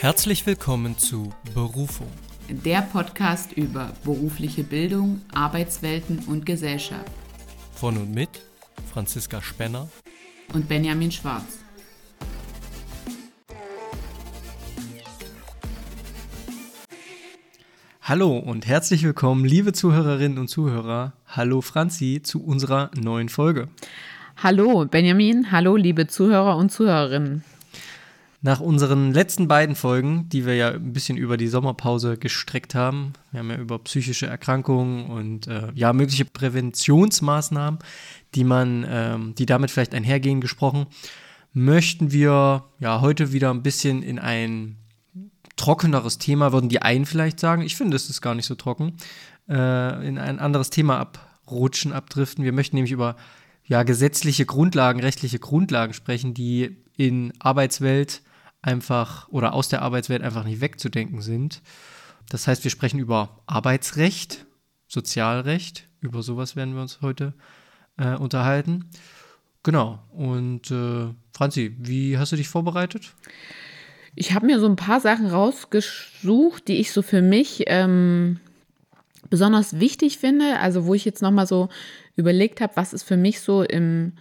Herzlich willkommen zu Berufung. Der Podcast über berufliche Bildung, Arbeitswelten und Gesellschaft. Von und mit Franziska Spenner und Benjamin Schwarz. Hallo und herzlich willkommen, liebe Zuhörerinnen und Zuhörer. Hallo Franzi zu unserer neuen Folge. Hallo Benjamin, hallo liebe Zuhörer und Zuhörerinnen. Nach unseren letzten beiden Folgen, die wir ja ein bisschen über die Sommerpause gestreckt haben, wir haben ja über psychische Erkrankungen und äh, ja mögliche Präventionsmaßnahmen, die man, ähm, die damit vielleicht einhergehen, gesprochen, möchten wir ja heute wieder ein bisschen in ein trockeneres Thema, würden die einen vielleicht sagen. Ich finde, es ist gar nicht so trocken, äh, in ein anderes Thema abrutschen, abdriften. Wir möchten nämlich über ja, gesetzliche Grundlagen, rechtliche Grundlagen sprechen, die in Arbeitswelt einfach oder aus der Arbeitswelt einfach nicht wegzudenken sind. Das heißt, wir sprechen über Arbeitsrecht, Sozialrecht, über sowas werden wir uns heute äh, unterhalten. Genau. Und äh, Franzi, wie hast du dich vorbereitet? Ich habe mir so ein paar Sachen rausgesucht, die ich so für mich ähm, besonders wichtig finde. Also wo ich jetzt nochmal so überlegt habe, was ist für mich so im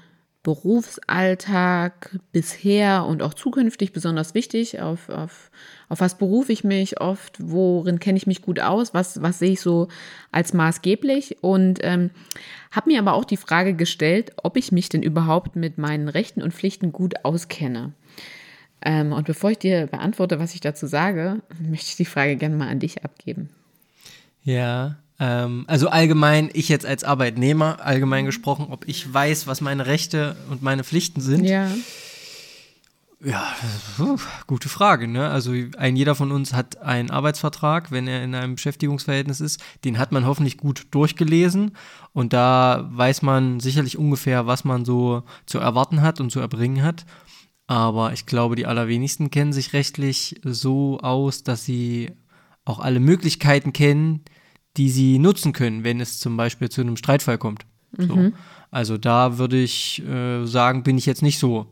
Berufsalltag bisher und auch zukünftig besonders wichtig? Auf, auf, auf was berufe ich mich oft? Worin kenne ich mich gut aus? Was, was sehe ich so als maßgeblich? Und ähm, habe mir aber auch die Frage gestellt, ob ich mich denn überhaupt mit meinen Rechten und Pflichten gut auskenne. Ähm, und bevor ich dir beantworte, was ich dazu sage, möchte ich die Frage gerne mal an dich abgeben. Ja, ähm, also allgemein, ich jetzt als Arbeitnehmer, allgemein mhm. gesprochen, ob ich weiß, was meine Rechte und meine Pflichten sind. Ja. Ja, uh, gute Frage. Ne? Also ein jeder von uns hat einen Arbeitsvertrag, wenn er in einem Beschäftigungsverhältnis ist. Den hat man hoffentlich gut durchgelesen und da weiß man sicherlich ungefähr, was man so zu erwarten hat und zu erbringen hat. Aber ich glaube, die allerwenigsten kennen sich rechtlich so aus, dass sie auch alle Möglichkeiten kennen, die sie nutzen können, wenn es zum Beispiel zu einem Streitfall kommt. So. Mhm. Also da würde ich äh, sagen, bin ich jetzt nicht so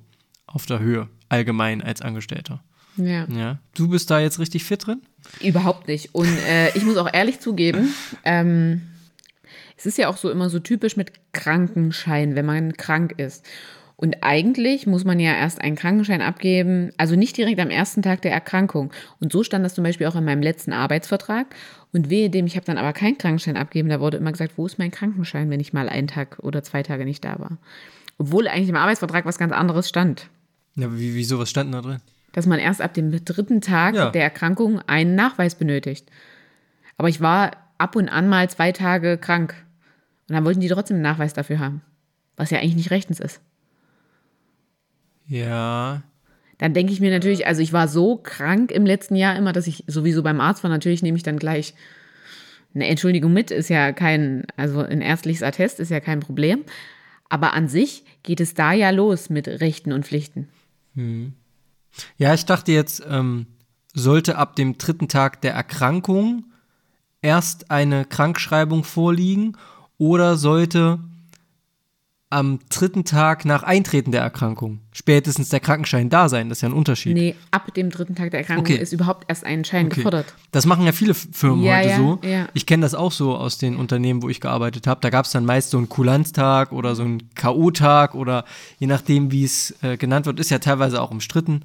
auf der Höhe, allgemein als Angestellter. Ja. ja. Du bist da jetzt richtig fit drin? Überhaupt nicht. Und äh, ich muss auch ehrlich zugeben, ähm, es ist ja auch so immer so typisch mit Krankenschein, wenn man krank ist. Und eigentlich muss man ja erst einen Krankenschein abgeben, also nicht direkt am ersten Tag der Erkrankung. Und so stand das zum Beispiel auch in meinem letzten Arbeitsvertrag. Und wehe dem, ich habe dann aber keinen Krankenschein abgeben, da wurde immer gesagt, wo ist mein Krankenschein, wenn ich mal einen Tag oder zwei Tage nicht da war. Obwohl eigentlich im Arbeitsvertrag was ganz anderes stand. Ja, wie, wieso, was stand da drin? Dass man erst ab dem dritten Tag ja. der Erkrankung einen Nachweis benötigt. Aber ich war ab und an mal zwei Tage krank. Und dann wollten die trotzdem einen Nachweis dafür haben. Was ja eigentlich nicht rechtens ist. Ja. Dann denke ich mir natürlich, also ich war so krank im letzten Jahr immer, dass ich sowieso beim Arzt war. Natürlich nehme ich dann gleich eine Entschuldigung mit, ist ja kein, also ein ärztliches Attest ist ja kein Problem. Aber an sich geht es da ja los mit Rechten und Pflichten. Hm. Ja, ich dachte jetzt, ähm, sollte ab dem dritten Tag der Erkrankung erst eine Krankschreibung vorliegen oder sollte am dritten Tag nach Eintreten der Erkrankung spätestens der Krankenschein da sein. Das ist ja ein Unterschied. Nee, ab dem dritten Tag der Erkrankung okay. ist überhaupt erst ein Schein okay. gefordert. Das machen ja viele Firmen ja, heute ja, so. Ja. Ich kenne das auch so aus den Unternehmen, wo ich gearbeitet habe. Da gab es dann meist so einen Kulanztag oder so einen K.O.-Tag oder je nachdem, wie es äh, genannt wird, ist ja teilweise auch umstritten.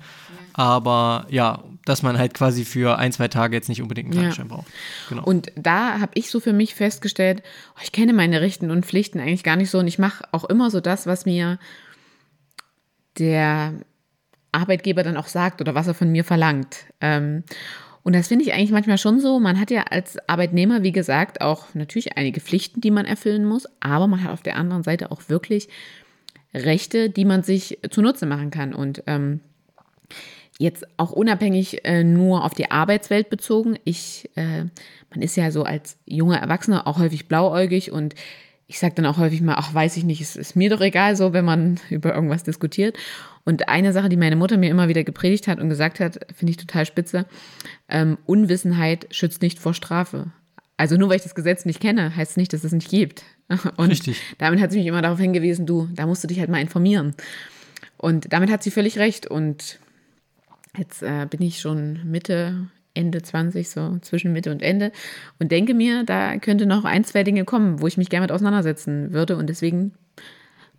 Aber ja, dass man halt quasi für ein, zwei Tage jetzt nicht unbedingt einen Krankenschein ja. braucht. Genau. Und da habe ich so für mich festgestellt, oh, ich kenne meine Rechten und Pflichten eigentlich gar nicht so und ich mache auch immer so das, was mir der Arbeitgeber dann auch sagt oder was er von mir verlangt. Ähm, und das finde ich eigentlich manchmal schon so. Man hat ja als Arbeitnehmer, wie gesagt, auch natürlich einige Pflichten, die man erfüllen muss, aber man hat auf der anderen Seite auch wirklich Rechte, die man sich zunutze machen kann. Und ähm, jetzt auch unabhängig äh, nur auf die Arbeitswelt bezogen. Ich, äh, man ist ja so als junger Erwachsener auch häufig blauäugig und ich sage dann auch häufig mal, ach, weiß ich nicht, es ist mir doch egal so, wenn man über irgendwas diskutiert. Und eine Sache, die meine Mutter mir immer wieder gepredigt hat und gesagt hat, finde ich total spitze, ähm, Unwissenheit schützt nicht vor Strafe. Also nur weil ich das Gesetz nicht kenne, heißt es nicht, dass es nicht gibt. Und Richtig. damit hat sie mich immer darauf hingewiesen, du, da musst du dich halt mal informieren. Und damit hat sie völlig recht. Und Jetzt äh, bin ich schon Mitte, Ende 20, so zwischen Mitte und Ende und denke mir, da könnte noch ein, zwei Dinge kommen, wo ich mich gerne mit auseinandersetzen würde und deswegen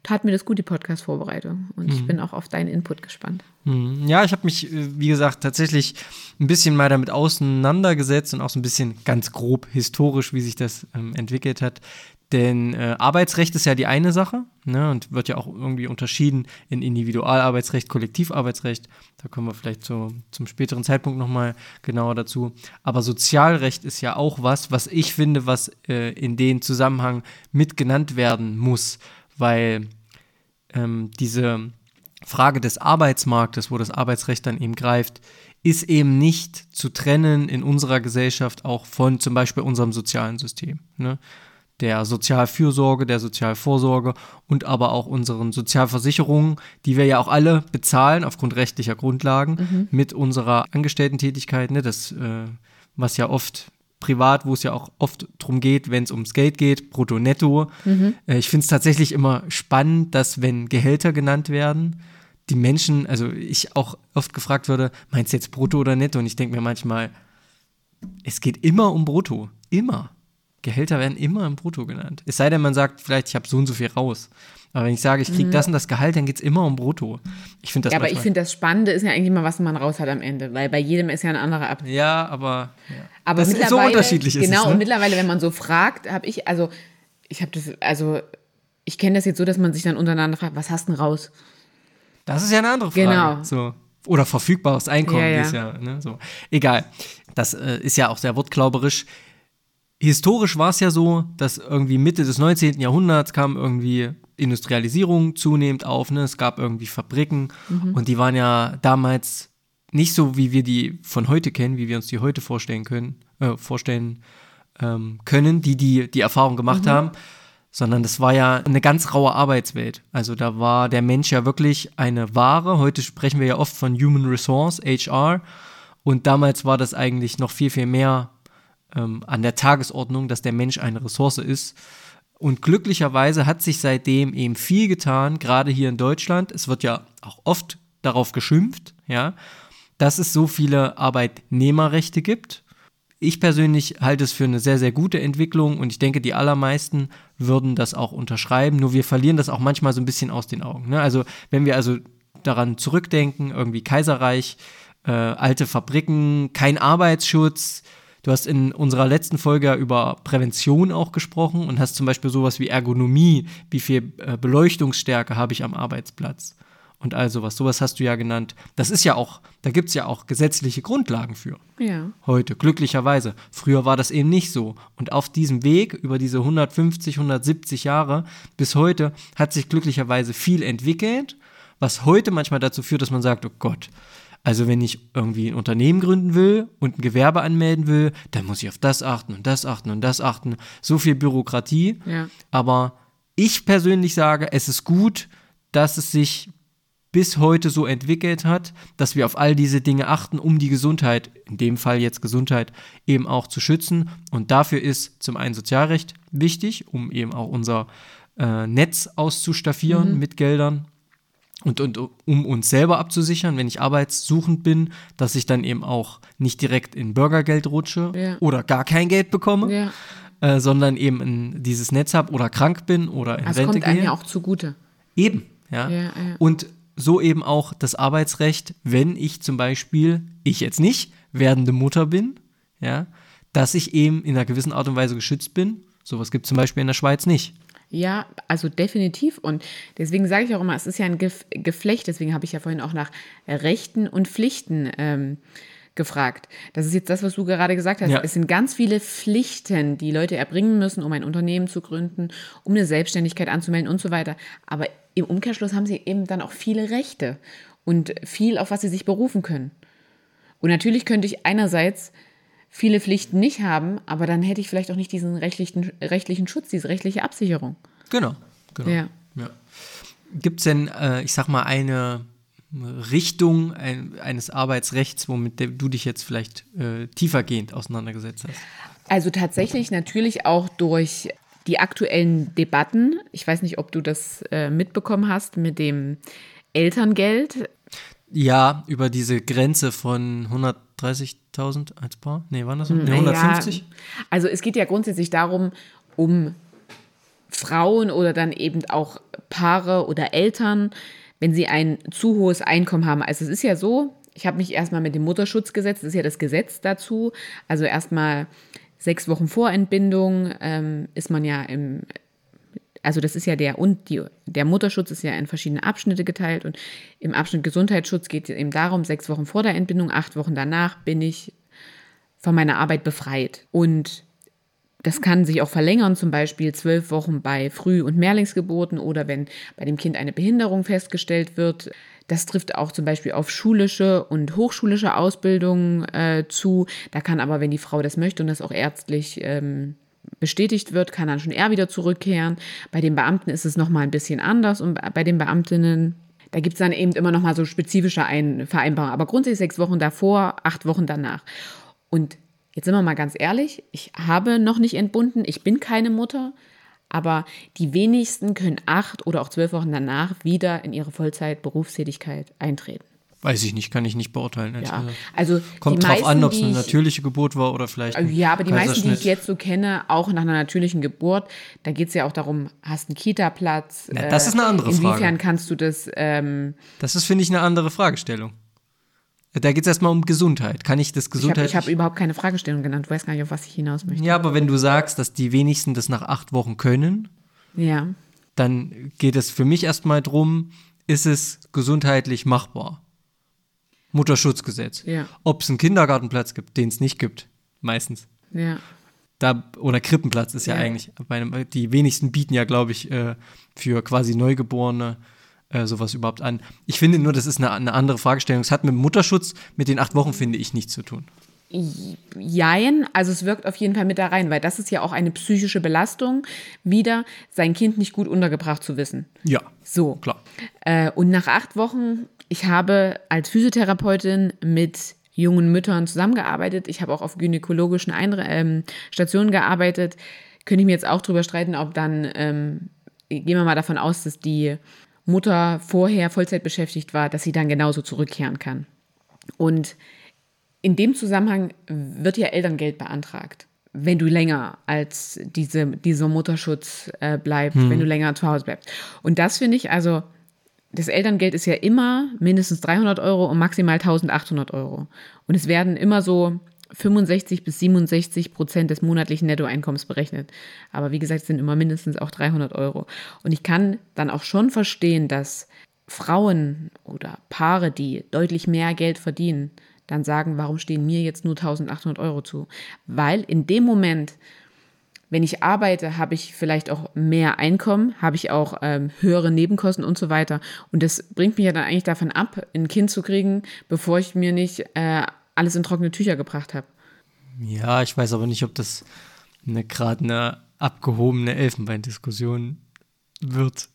tat mir das gut, die Podcast-Vorbereitung. Und mhm. ich bin auch auf deinen Input gespannt. Mhm. Ja, ich habe mich, äh, wie gesagt, tatsächlich ein bisschen mal damit auseinandergesetzt und auch so ein bisschen ganz grob historisch, wie sich das ähm, entwickelt hat. Denn äh, Arbeitsrecht ist ja die eine Sache ne, und wird ja auch irgendwie unterschieden in Individualarbeitsrecht, Kollektivarbeitsrecht. Da kommen wir vielleicht zu, zum späteren Zeitpunkt nochmal genauer dazu. Aber Sozialrecht ist ja auch was, was ich finde, was äh, in den Zusammenhang mit genannt werden muss, weil ähm, diese Frage des Arbeitsmarktes, wo das Arbeitsrecht dann eben greift, ist eben nicht zu trennen in unserer Gesellschaft auch von zum Beispiel unserem sozialen System. Ne? Der Sozialfürsorge, der Sozialvorsorge und aber auch unseren Sozialversicherungen, die wir ja auch alle bezahlen aufgrund rechtlicher Grundlagen mhm. mit unserer Angestellten-Tätigkeit, ne, das, äh, was ja oft privat, wo es ja auch oft darum geht, wenn es ums Geld geht, brutto, netto. Mhm. Äh, ich finde es tatsächlich immer spannend, dass wenn Gehälter genannt werden, die Menschen, also ich auch oft gefragt würde, meinst du jetzt brutto oder netto? Und ich denke mir manchmal, es geht immer um brutto, immer. Gehälter werden immer im Brutto genannt. Es sei denn, man sagt vielleicht, ich habe so und so viel raus. Aber wenn ich sage, ich kriege mhm. das und das Gehalt, dann geht es immer um Brutto. Ich finde das Ja, aber ich finde, das Spannende ist ja eigentlich immer, was man raus hat am Ende, weil bei jedem ist ja ein anderer ab. Ja, aber, ja. aber das ist so unterschiedlich genau, ist Genau, und mittlerweile, wenn man so fragt, habe ich, also, ich habe das, also, ich kenne das jetzt so, dass man sich dann untereinander fragt, was hast du denn raus? Das ist ja eine andere Frage. Genau. So. Oder verfügbares Einkommen, ja, ja. ist ja, ne, so. Egal. Das äh, ist ja auch sehr wortklauberisch historisch war es ja so, dass irgendwie Mitte des 19. Jahrhunderts kam irgendwie Industrialisierung zunehmend auf. Ne? Es gab irgendwie Fabriken mhm. und die waren ja damals nicht so, wie wir die von heute kennen, wie wir uns die heute vorstellen können, äh, vorstellen ähm, können, die, die die Erfahrung gemacht mhm. haben, sondern das war ja eine ganz raue Arbeitswelt. Also da war der Mensch ja wirklich eine Ware. Heute sprechen wir ja oft von Human Resource, HR. Und damals war das eigentlich noch viel, viel mehr ähm, an der Tagesordnung, dass der Mensch eine Ressource ist. Und glücklicherweise hat sich seitdem eben viel getan, gerade hier in Deutschland. Es wird ja auch oft darauf geschimpft, ja, dass es so viele Arbeitnehmerrechte gibt. Ich persönlich halte es für eine sehr, sehr gute Entwicklung und ich denke, die allermeisten würden das auch unterschreiben. Nur wir verlieren das auch manchmal so ein bisschen aus den Augen. Ne? Also, wenn wir also daran zurückdenken, irgendwie Kaiserreich, äh, alte Fabriken, kein Arbeitsschutz, Du hast in unserer letzten Folge ja über Prävention auch gesprochen und hast zum Beispiel sowas wie Ergonomie, wie viel äh, Beleuchtungsstärke habe ich am Arbeitsplatz und all sowas. Sowas hast du ja genannt. Das ist ja auch, da gibt es ja auch gesetzliche Grundlagen für. Ja. Heute, glücklicherweise. Früher war das eben nicht so. Und auf diesem Weg, über diese 150, 170 Jahre bis heute, hat sich glücklicherweise viel entwickelt, was heute manchmal dazu führt, dass man sagt, oh Gott, also wenn ich irgendwie ein Unternehmen gründen will und ein Gewerbe anmelden will, dann muss ich auf das achten und das achten und das achten. So viel Bürokratie. Ja. Aber ich persönlich sage, es ist gut, dass es sich bis heute so entwickelt hat, dass wir auf all diese Dinge achten, um die Gesundheit, in dem Fall jetzt Gesundheit, eben auch zu schützen. Und dafür ist zum einen Sozialrecht wichtig, um eben auch unser äh, Netz auszustaffieren mhm. mit Geldern und, und um uns selber abzusichern, wenn ich arbeitssuchend bin, dass ich dann eben auch nicht direkt in Bürgergeld rutsche ja. oder gar kein Geld bekomme, ja. äh, sondern eben in dieses Netz habe oder krank bin oder in das Rente kommt einem ja auch zugute. Eben, ja. ja und so eben auch das Arbeitsrecht, wenn ich zum Beispiel, ich jetzt nicht, werdende Mutter bin, ja, dass ich eben in einer gewissen Art und Weise geschützt bin. Sowas gibt es zum Beispiel in der Schweiz nicht. Ja, also definitiv. Und deswegen sage ich auch immer, es ist ja ein Geflecht. Deswegen habe ich ja vorhin auch nach Rechten und Pflichten ähm, gefragt. Das ist jetzt das, was du gerade gesagt hast. Ja. Es sind ganz viele Pflichten, die Leute erbringen müssen, um ein Unternehmen zu gründen, um eine Selbstständigkeit anzumelden und so weiter. Aber im Umkehrschluss haben sie eben dann auch viele Rechte und viel, auf was sie sich berufen können. Und natürlich könnte ich einerseits viele Pflichten nicht haben, aber dann hätte ich vielleicht auch nicht diesen rechtlichen, rechtlichen Schutz, diese rechtliche Absicherung. Genau, genau. Ja. ja. Gibt es denn, äh, ich sag mal, eine Richtung ein, eines Arbeitsrechts, womit du dich jetzt vielleicht äh, tiefergehend auseinandergesetzt hast? Also tatsächlich natürlich auch durch die aktuellen Debatten. Ich weiß nicht, ob du das äh, mitbekommen hast mit dem Elterngeld. Ja, über diese Grenze von 130.000 als Paar? Nee, waren das? Nee, 150? Ja, also es geht ja grundsätzlich darum, um Frauen oder dann eben auch Paare oder Eltern, wenn sie ein zu hohes Einkommen haben. Also es ist ja so, ich habe mich erstmal mit dem Mutterschutzgesetz, das ist ja das Gesetz dazu, also erstmal sechs Wochen vor Entbindung ähm, ist man ja im, also das ist ja der und die, der Mutterschutz ist ja in verschiedene Abschnitte geteilt und im Abschnitt Gesundheitsschutz geht es eben darum, sechs Wochen vor der Entbindung, acht Wochen danach bin ich von meiner Arbeit befreit. Und das kann sich auch verlängern, zum Beispiel zwölf Wochen bei Früh- und Mehrlingsgeburten oder wenn bei dem Kind eine Behinderung festgestellt wird. Das trifft auch zum Beispiel auf schulische und hochschulische Ausbildung äh, zu. Da kann aber, wenn die Frau das möchte und das auch ärztlich ähm, bestätigt wird, kann dann schon eher wieder zurückkehren. Bei den Beamten ist es nochmal ein bisschen anders und bei den Beamtinnen, da gibt es dann eben immer nochmal so spezifische Ein Vereinbarungen. Aber grundsätzlich sechs Wochen davor, acht Wochen danach. Und jetzt sind wir mal ganz ehrlich, ich habe noch nicht entbunden, ich bin keine Mutter, aber die wenigsten können acht oder auch zwölf Wochen danach wieder in ihre Vollzeit-Berufstätigkeit eintreten. Weiß ich nicht, kann ich nicht beurteilen. Ja, also Kommt drauf meisten, an, ob es eine natürliche Geburt war oder vielleicht. Ein ja, aber die meisten, die ich jetzt so kenne, auch nach einer natürlichen Geburt, da geht es ja auch darum, hast du einen Kita-Platz? Ja, das ist eine andere inwiefern Frage. Inwiefern kannst du das. Ähm, das ist, finde ich, eine andere Fragestellung. Da geht es erstmal um Gesundheit. Kann ich das Gesundheit. Ich habe hab überhaupt keine Fragestellung genannt. Du weißt gar nicht, auf was ich hinaus möchte. Ja, aber wenn du sagst, dass die wenigsten das nach acht Wochen können, ja. dann geht es für mich erstmal darum, ist es gesundheitlich machbar? Mutterschutzgesetz. Ja. Ob es einen Kindergartenplatz gibt, den es nicht gibt, meistens. Ja. Da, oder Krippenplatz ist ja, ja. eigentlich, einem, die wenigsten bieten ja, glaube ich, äh, für quasi Neugeborene äh, sowas überhaupt an. Ich finde nur, das ist eine, eine andere Fragestellung. Es hat mit Mutterschutz, mit den acht Wochen, finde ich, nichts zu tun. Jein, also es wirkt auf jeden Fall mit da rein, weil das ist ja auch eine psychische Belastung, wieder sein Kind nicht gut untergebracht zu wissen. Ja. So. Klar. Äh, und nach acht Wochen, ich habe als Physiotherapeutin mit jungen Müttern zusammengearbeitet. Ich habe auch auf gynäkologischen Einre ähm, Stationen gearbeitet. Könnte ich mir jetzt auch drüber streiten, ob dann, ähm, gehen wir mal davon aus, dass die Mutter vorher Vollzeit beschäftigt war, dass sie dann genauso zurückkehren kann. Und in dem Zusammenhang wird ja Elterngeld beantragt, wenn du länger als diese, dieser Mutterschutz äh, bleibst, hm. wenn du länger zu Hause bleibst. Und das finde ich, also das Elterngeld ist ja immer mindestens 300 Euro und maximal 1800 Euro. Und es werden immer so 65 bis 67 Prozent des monatlichen Nettoeinkommens berechnet. Aber wie gesagt, es sind immer mindestens auch 300 Euro. Und ich kann dann auch schon verstehen, dass Frauen oder Paare, die deutlich mehr Geld verdienen, dann sagen, warum stehen mir jetzt nur 1800 Euro zu? Weil in dem Moment, wenn ich arbeite, habe ich vielleicht auch mehr Einkommen, habe ich auch ähm, höhere Nebenkosten und so weiter. Und das bringt mich ja dann eigentlich davon ab, ein Kind zu kriegen, bevor ich mir nicht äh, alles in trockene Tücher gebracht habe. Ja, ich weiß aber nicht, ob das eine gerade eine abgehobene Elfenbeindiskussion wird,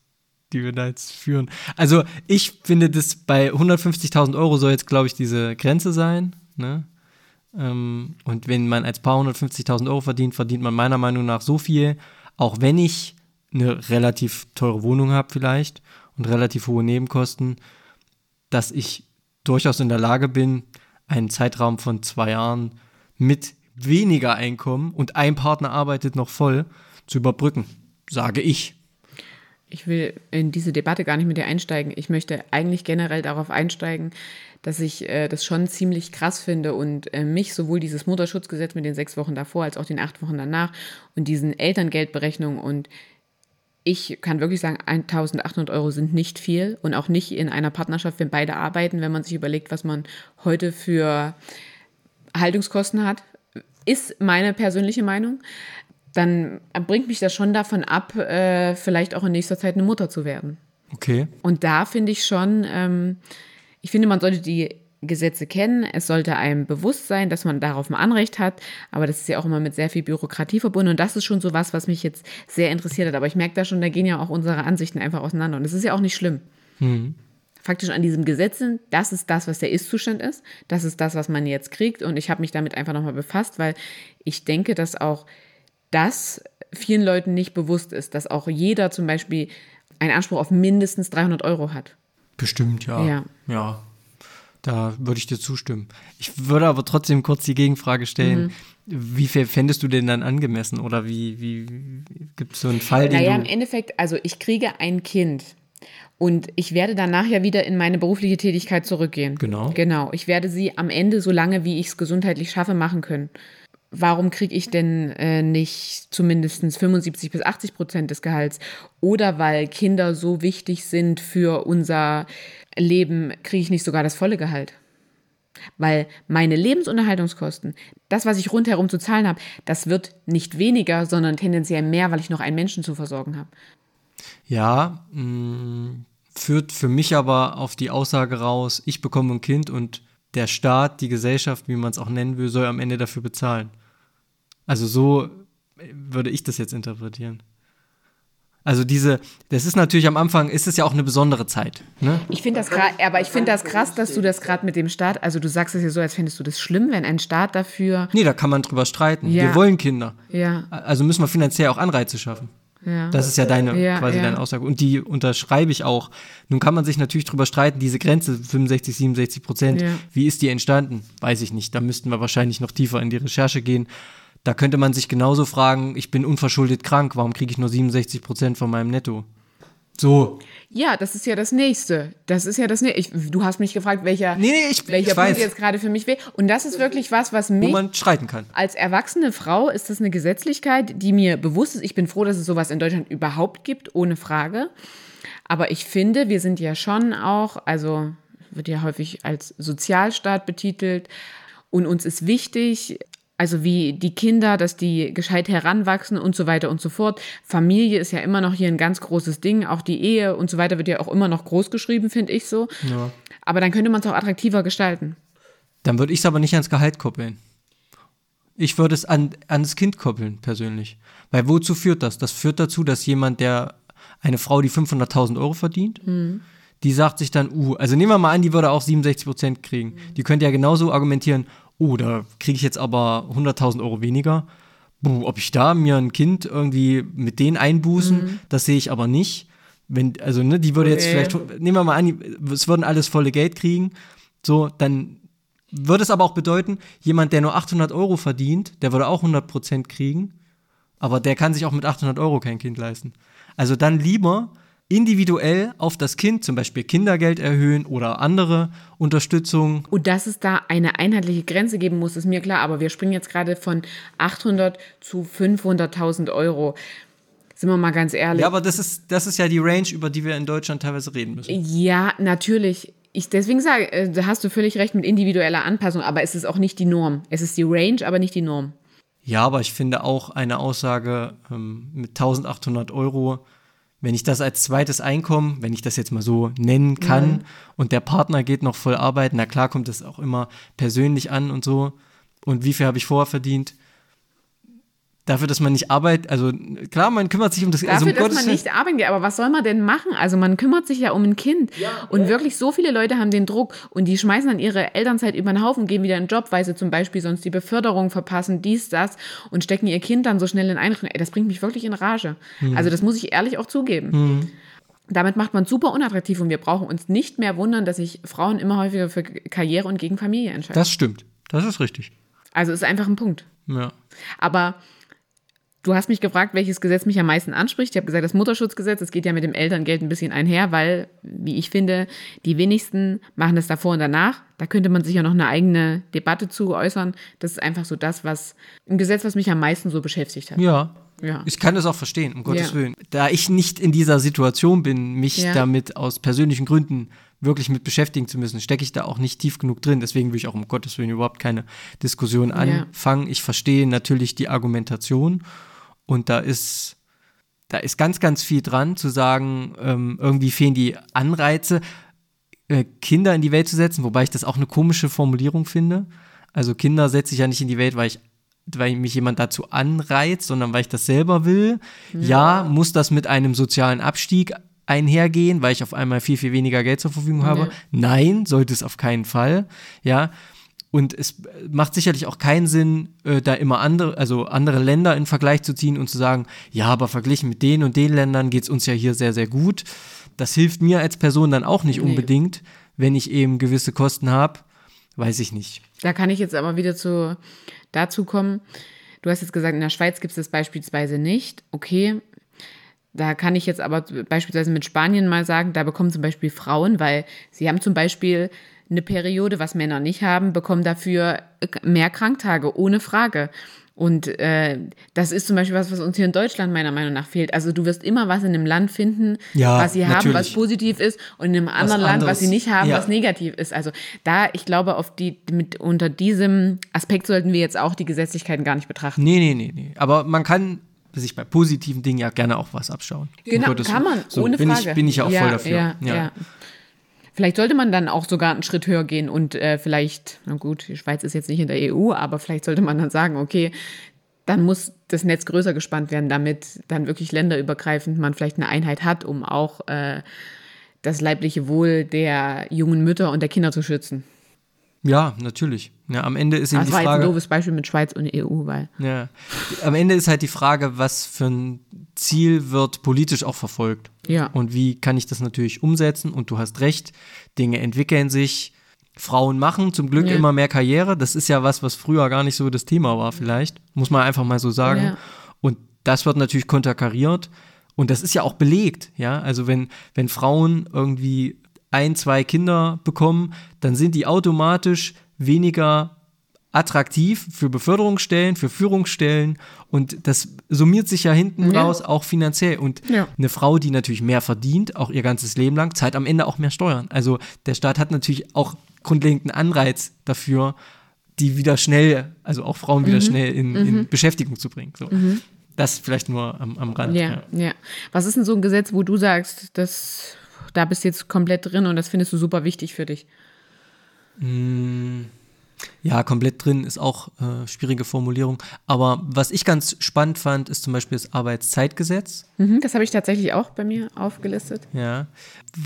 die wir da jetzt führen. Also ich finde, das bei 150.000 Euro soll jetzt, glaube ich, diese Grenze sein. Ne? Ähm, und wenn man als Paar 150.000 Euro verdient, verdient man meiner Meinung nach so viel, auch wenn ich eine relativ teure Wohnung habe vielleicht und relativ hohe Nebenkosten, dass ich durchaus in der Lage bin, einen Zeitraum von zwei Jahren mit weniger Einkommen und ein Partner arbeitet noch voll zu überbrücken, sage ich. Ich will in diese Debatte gar nicht mit dir einsteigen. Ich möchte eigentlich generell darauf einsteigen, dass ich äh, das schon ziemlich krass finde und äh, mich sowohl dieses Mutterschutzgesetz mit den sechs Wochen davor als auch den acht Wochen danach und diesen Elterngeldberechnungen und ich kann wirklich sagen, 1800 Euro sind nicht viel und auch nicht in einer Partnerschaft, wenn beide arbeiten, wenn man sich überlegt, was man heute für Haltungskosten hat, ist meine persönliche Meinung. Dann bringt mich das schon davon ab, äh, vielleicht auch in nächster Zeit eine Mutter zu werden. Okay. Und da finde ich schon, ähm, ich finde, man sollte die Gesetze kennen. Es sollte einem bewusst sein, dass man darauf ein Anrecht hat. Aber das ist ja auch immer mit sehr viel Bürokratie verbunden. Und das ist schon so was, was mich jetzt sehr interessiert hat. Aber ich merke da schon, da gehen ja auch unsere Ansichten einfach auseinander. Und das ist ja auch nicht schlimm. Mhm. Faktisch an diesem Gesetz sind, das ist das, was der Ist-Zustand ist. Das ist das, was man jetzt kriegt. Und ich habe mich damit einfach nochmal befasst, weil ich denke, dass auch das vielen Leuten nicht bewusst ist, dass auch jeder zum Beispiel einen Anspruch auf mindestens 300 Euro hat. Bestimmt, ja. Ja. ja. Da würde ich dir zustimmen. Ich würde aber trotzdem kurz die Gegenfrage stellen. Mhm. Wie viel fändest du denn dann angemessen? Oder wie, wie, wie gibt es so einen Fall, den Naja, im Endeffekt, also ich kriege ein Kind. Und ich werde danach ja wieder in meine berufliche Tätigkeit zurückgehen. Genau. Genau. Ich werde sie am Ende, so lange wie ich es gesundheitlich schaffe, machen können. Warum kriege ich denn äh, nicht zumindest 75 bis 80 Prozent des Gehalts? Oder weil Kinder so wichtig sind für unser Leben, kriege ich nicht sogar das volle Gehalt? Weil meine Lebensunterhaltungskosten, das, was ich rundherum zu zahlen habe, das wird nicht weniger, sondern tendenziell mehr, weil ich noch einen Menschen zu versorgen habe. Ja, mh, mm, führt für mich aber auf die Aussage raus, ich bekomme ein Kind und der Staat, die Gesellschaft, wie man es auch nennen will, soll am Ende dafür bezahlen. Also so würde ich das jetzt interpretieren. Also diese, das ist natürlich am Anfang, ist es ja auch eine besondere Zeit. Ne? Ich finde das krass, aber ich finde das krass, dass du das gerade mit dem Staat, also du sagst es ja so, als fändest du das schlimm, wenn ein Staat dafür. Nee, da kann man drüber streiten. Ja. Wir wollen Kinder. Ja. Also müssen wir finanziell auch Anreize schaffen. Ja. Das ist ja deine, ja, quasi ja. deine Aussage. Und die unterschreibe ich auch. Nun kann man sich natürlich drüber streiten, diese Grenze 65, 67 Prozent, wie ist die entstanden? Weiß ich nicht. Da müssten wir wahrscheinlich noch tiefer in die Recherche gehen. Da könnte man sich genauso fragen, ich bin unverschuldet krank, warum kriege ich nur 67 Prozent von meinem Netto? So. Ja, das ist ja das Nächste. Das ist ja das Nächste. du hast mich gefragt, welcher, nee, nee, ich, welcher ich Punkt weiß. jetzt gerade für mich wäre. Und das ist wirklich was, was mich. Wo man streiten kann. Als erwachsene Frau ist das eine Gesetzlichkeit, die mir bewusst ist. Ich bin froh, dass es sowas in Deutschland überhaupt gibt, ohne Frage. Aber ich finde, wir sind ja schon auch, also wird ja häufig als Sozialstaat betitelt. Und uns ist wichtig, also wie die Kinder, dass die gescheit heranwachsen und so weiter und so fort. Familie ist ja immer noch hier ein ganz großes Ding. Auch die Ehe und so weiter wird ja auch immer noch groß geschrieben, finde ich so. Ja. Aber dann könnte man es auch attraktiver gestalten. Dann würde ich es aber nicht ans Gehalt koppeln. Ich würde es an, an das Kind koppeln, persönlich. Weil wozu führt das? Das führt dazu, dass jemand, der eine Frau, die 500.000 Euro verdient, mhm. die sagt sich dann, uh, also nehmen wir mal an, die würde auch 67 Prozent kriegen. Mhm. Die könnte ja genauso argumentieren, oh, da kriege ich jetzt aber 100.000 Euro weniger. Buh, ob ich da mir ein Kind irgendwie mit denen einbußen, mhm. das sehe ich aber nicht. Wenn, also, ne, die würde okay. jetzt vielleicht, nehmen wir mal an, es würden alles volle Geld kriegen, so, dann würde es aber auch bedeuten, jemand, der nur 800 Euro verdient, der würde auch 100 Prozent kriegen, aber der kann sich auch mit 800 Euro kein Kind leisten. Also dann lieber individuell auf das Kind, zum Beispiel Kindergeld erhöhen oder andere Unterstützung. Und dass es da eine einheitliche Grenze geben muss, ist mir klar. Aber wir springen jetzt gerade von 800 zu 500.000 Euro. Sind wir mal ganz ehrlich. Ja, aber das ist, das ist ja die Range, über die wir in Deutschland teilweise reden müssen. Ja, natürlich. Ich, deswegen sage, äh, da hast du völlig recht mit individueller Anpassung, aber es ist auch nicht die Norm. Es ist die Range, aber nicht die Norm. Ja, aber ich finde auch eine Aussage ähm, mit 1800 Euro wenn ich das als zweites Einkommen, wenn ich das jetzt mal so nennen kann, mhm. und der Partner geht noch voll arbeiten, na klar kommt es auch immer persönlich an und so. Und wie viel habe ich vorher verdient? Dafür, dass man nicht arbeitet, also klar, man kümmert sich um das Dafür, also um dass Gottes man nicht arbeiten geht, aber was soll man denn machen? Also man kümmert sich ja um ein Kind. Ja, und ja. wirklich so viele Leute haben den Druck und die schmeißen dann ihre Elternzeit über den Haufen, gehen wieder in den Job, weil sie zum Beispiel sonst die Beförderung verpassen, dies, das und stecken ihr Kind dann so schnell in Einrichtung. Ey, das bringt mich wirklich in Rage. Hm. Also das muss ich ehrlich auch zugeben. Hm. Damit macht man super unattraktiv und wir brauchen uns nicht mehr wundern, dass sich Frauen immer häufiger für Karriere und gegen Familie entscheiden. Das stimmt. Das ist richtig. Also ist einfach ein Punkt. Ja. Aber Du hast mich gefragt, welches Gesetz mich am meisten anspricht. Ich habe gesagt, das Mutterschutzgesetz. Das geht ja mit dem Elterngeld ein bisschen einher, weil, wie ich finde, die wenigsten machen das davor und danach. Da könnte man sich ja noch eine eigene Debatte zu äußern. Das ist einfach so das, was ein Gesetz, was mich am meisten so beschäftigt hat. Ja. Ja. Ich kann das auch verstehen, um Gottes ja. Willen. Da ich nicht in dieser Situation bin, mich ja. damit aus persönlichen Gründen wirklich mit beschäftigen zu müssen, stecke ich da auch nicht tief genug drin. Deswegen will ich auch um Gottes Willen überhaupt keine Diskussion anfangen. Ich verstehe natürlich die Argumentation und da ist, da ist ganz, ganz viel dran, zu sagen, ähm, irgendwie fehlen die Anreize, äh, Kinder in die Welt zu setzen, wobei ich das auch eine komische Formulierung finde. Also Kinder setze ich ja nicht in die Welt, weil ich weil mich jemand dazu anreizt, sondern weil ich das selber will. Ja. ja, muss das mit einem sozialen Abstieg einhergehen, weil ich auf einmal viel, viel weniger Geld zur Verfügung habe? Ja. Nein, sollte es auf keinen Fall. Ja, und es macht sicherlich auch keinen Sinn, äh, da immer andere, also andere Länder in Vergleich zu ziehen und zu sagen, ja, aber verglichen mit den und den Ländern geht es uns ja hier sehr, sehr gut. Das hilft mir als Person dann auch nicht nee. unbedingt, wenn ich eben gewisse Kosten habe, weiß ich nicht. Da kann ich jetzt aber wieder zu, dazu kommen. Du hast jetzt gesagt, in der Schweiz gibt es das beispielsweise nicht. Okay, da kann ich jetzt aber beispielsweise mit Spanien mal sagen, da bekommen zum Beispiel Frauen, weil sie haben zum Beispiel eine Periode, was Männer nicht haben, bekommen dafür mehr Kranktage, ohne Frage. Und äh, das ist zum Beispiel was, was uns hier in Deutschland meiner Meinung nach fehlt. Also du wirst immer was in einem Land finden, Ja, was sie haben, natürlich. was positiv ist, und in einem anderen Land, was sie nicht haben, Ja. was negativ ist. Also da, ich glaube, auf die, mit, unter diesem Aspekt sollten wir jetzt auch die Gesetzlichkeiten gar nicht betrachten. Nee, nee, nee, nee. Aber man kann sich bei positiven Dingen ja gerne auch was abschauen. Genau, kann man, so, ohne bin Frage. Ich, bin ich ja auch ja, voll dafür. Ja. Vielleicht sollte man dann auch sogar einen Schritt höher gehen und äh, vielleicht, na gut, die Schweiz ist jetzt nicht in der EU, aber vielleicht sollte man dann sagen, okay, dann muss das Netz größer gespannt werden, damit dann wirklich länderübergreifend man vielleicht eine Einheit hat, um auch äh, das leibliche Wohl der jungen Mütter und der Kinder zu schützen. Ja, natürlich. Ja, am Ende ist eben Das die war jetzt ein Frage. doofes Beispiel mit Schweiz und EU, weil Ja. Am Ende ist halt die Frage, was für ein Ziel wird politisch auch verfolgt. Ja. Und wie kann ich das natürlich umsetzen? Und du hast recht, Dinge entwickeln sich. Frauen machen zum Glück Ja. immer mehr Karriere. Das ist ja was, was früher gar nicht so das Thema war, vielleicht. Muss man einfach mal so sagen. Ja. Und das wird natürlich konterkariert. Und das ist ja auch belegt, ja. Also wenn, wenn Frauen irgendwie ein, zwei Kinder bekommen, dann sind die automatisch weniger attraktiv für Beförderungsstellen, für Führungsstellen und das summiert sich ja hinten Ja. raus auch finanziell. Und Ja. eine Frau, die natürlich mehr verdient, auch ihr ganzes Leben lang, zahlt am Ende auch mehr Steuern. Also der Staat hat natürlich auch grundlegend einen Anreiz dafür, die wieder schnell, also auch Frauen Mhm. wieder schnell in, in Beschäftigung zu bringen. So. Das vielleicht nur am, am Rand. Ja, ja. Was ist denn so ein Gesetz, wo du sagst, das, da bist du jetzt komplett drin und das findest du super wichtig für dich? Ja, komplett drin ist auch äh, schwierige Formulierung. Aber was ich ganz spannend fand, ist zum Beispiel das Arbeitszeitgesetz. Mhm, das habe ich tatsächlich auch bei mir aufgelistet. Ja,